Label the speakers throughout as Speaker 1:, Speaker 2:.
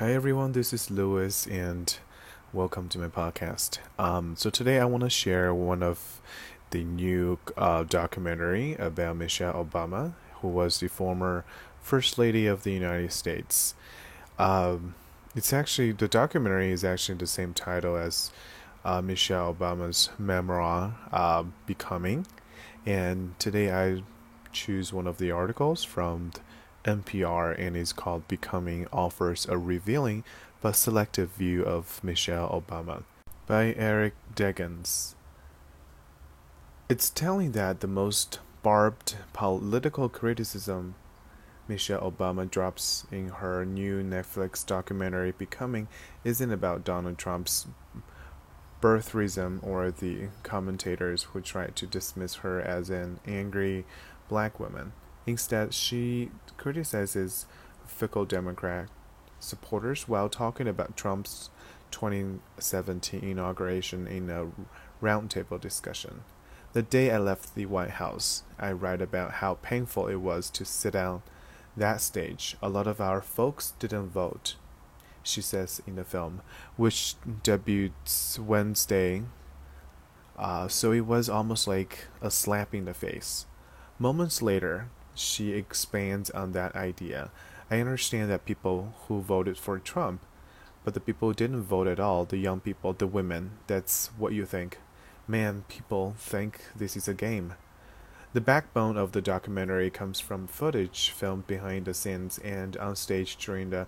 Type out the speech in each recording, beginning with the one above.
Speaker 1: Hi everyone, this is Lewis and welcome to my podcast. Um, so today I want to share one of the new uh, documentary about Michelle Obama, who was the former First Lady of the United States. Um, it's actually the documentary is actually the same title as uh, Michelle Obama's memoir, uh, Becoming, and today I choose one of the articles from. NPR and is called Becoming offers a revealing but selective view of Michelle Obama by Eric Deggans. It's telling that the most barbed political criticism Michelle Obama drops in her new Netflix documentary Becoming isn't about Donald Trump's birtherism or the commentators who try to dismiss her as an angry black woman. Instead, she criticizes fickle Democrat supporters while talking about Trump's 2017 inauguration in a roundtable discussion. The day I left the White House, I write about how painful it was to sit down that stage. A lot of our folks didn't vote, she says in the film, which debuts Wednesday. Uh, so it was almost like a slap in the face. Moments later, she expands on that idea. I understand that people who voted for Trump, but the people who didn't vote at all, the young people, the women, that's what you think. Man, people think this is a game. The backbone of the documentary comes from footage filmed behind the scenes and on stage during the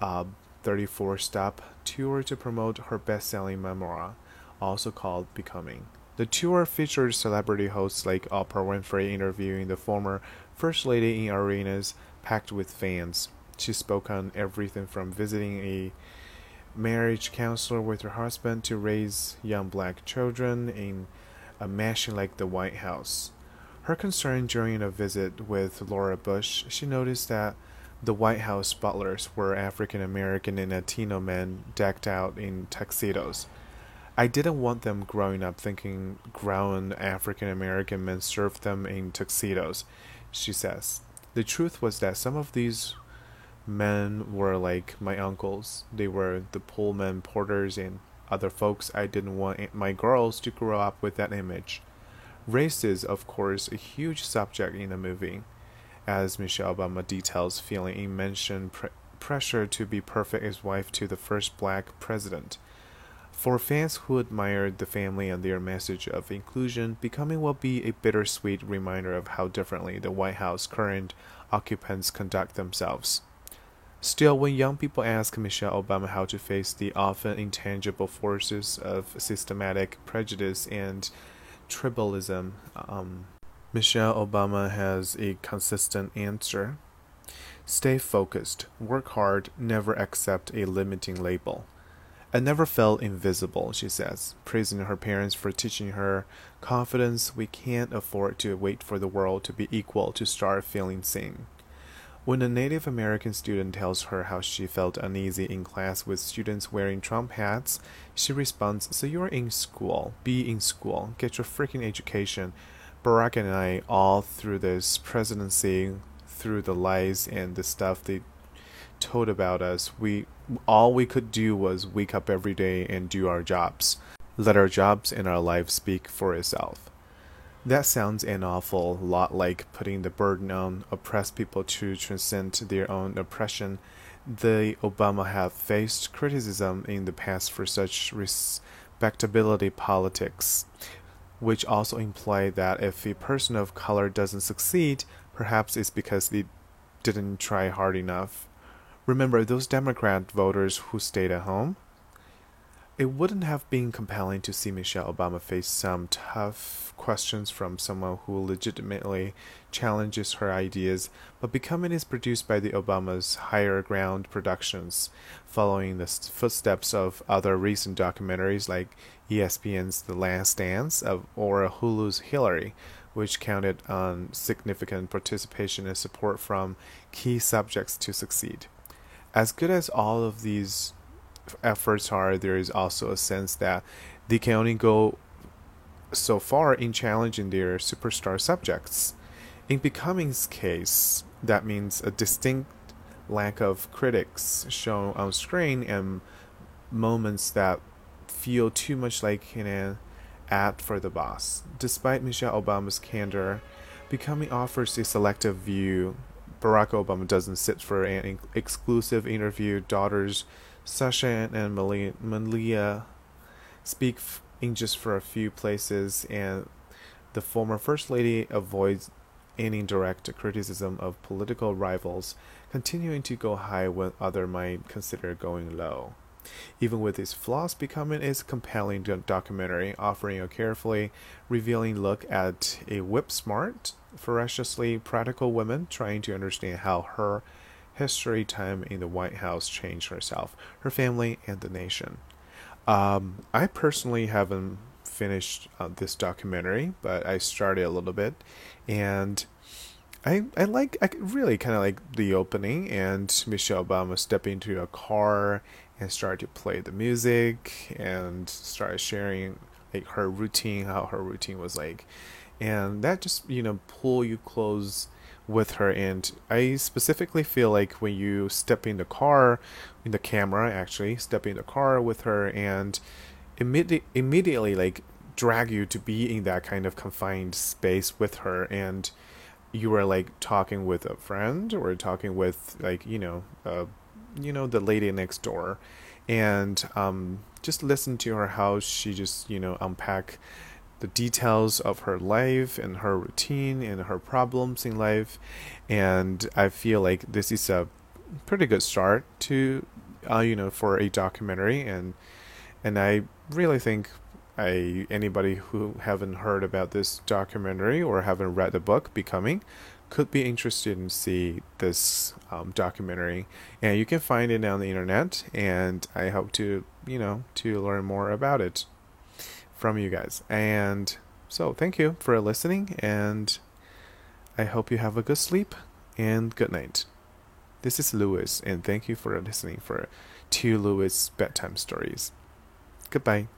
Speaker 1: uh, 34 stop tour to promote her best selling memoir, also called Becoming. The tour features celebrity hosts like Oprah Winfrey interviewing the former First Lady in arenas packed with fans. She spoke on everything from visiting a marriage counselor with her husband to raise young black children in a mansion like the White House. Her concern during a visit with Laura Bush, she noticed that the White House butlers were African American and Latino men decked out in tuxedos. I didn't want them growing up thinking grown African American men served them in tuxedos, she says. The truth was that some of these men were like my uncles. They were the Pullman porters and other folks. I didn't want my girls to grow up with that image. Race is, of course, a huge subject in the movie, as Michelle Obama details feeling immense pre- pressure to be perfect as wife to the first black president. For fans who admired the family and their message of inclusion, Becoming will be a bittersweet reminder of how differently the White House current occupants conduct themselves. Still, when young people ask Michelle Obama how to face the often intangible forces of systematic prejudice and tribalism, um, Michelle Obama has a consistent answer. Stay focused, work hard, never accept a limiting label. I never felt invisible, she says, praising her parents for teaching her confidence we can't afford to wait for the world to be equal to start feeling seen. When a Native American student tells her how she felt uneasy in class with students wearing Trump hats, she responds, So you're in school. Be in school. Get your freaking education. Barack and I, all through this presidency, through the lies and the stuff they told about us, we all we could do was wake up every day and do our jobs. Let our jobs and our life speak for itself. That sounds an awful lot like putting the burden on oppressed people to transcend their own oppression. The Obama have faced criticism in the past for such respectability politics, which also imply that if a person of color doesn't succeed, perhaps it's because they didn't try hard enough. Remember those Democrat voters who stayed at home? It wouldn't have been compelling to see Michelle Obama face some tough questions from someone who legitimately challenges her ideas, but Becoming is produced by the Obama's Higher Ground Productions, following the footsteps of other recent documentaries like ESPN's The Last Dance of, or Hulu's Hillary, which counted on significant participation and support from key subjects to succeed as good as all of these efforts are, there is also a sense that they can only go so far in challenging their superstar subjects. In Becoming's case, that means a distinct lack of critics shown on screen and moments that feel too much like an ad for the boss. Despite Michelle Obama's candor, becoming offers a selective view. Barack Obama doesn't sit for an exclusive interview. Daughters Sasha and Malia speak in just for a few places, and the former First Lady avoids any direct criticism of political rivals, continuing to go high when other might consider going low. Even with its flaws, Becoming is a compelling documentary, offering a carefully revealing look at a whip smart, ferociously practical woman trying to understand how her history time in the White House changed herself, her family, and the nation. Um, I personally haven't finished uh, this documentary, but I started a little bit, and I I like I really kind of like the opening and Michelle Obama stepping into a car and started to play the music and started sharing like her routine, how her routine was like, and that just you know pull you close with her. And i specifically feel like when you step in the car in the camera actually step in the car with her and immediately immediately like drag you to be in that kind of confined space with her. And you are like talking with a friend or talking with like you know uh, you know the lady next door. And um, just listen to her how she just you know unpack the details of her life and her routine and her problems in life. And i feel like this is a pretty good start to uh, you know for a documentary. And and i really think I anybody who haven't heard about this documentary or haven't read the book Becoming could be interested in see this um, documentary. And you can find it on the internet and I hope to you know to learn more about it from you guys and so thank you for listening and I hope you have a good sleep and good night. This is Lewis and thank you for listening for two Lewis bedtime stories. Goodbye.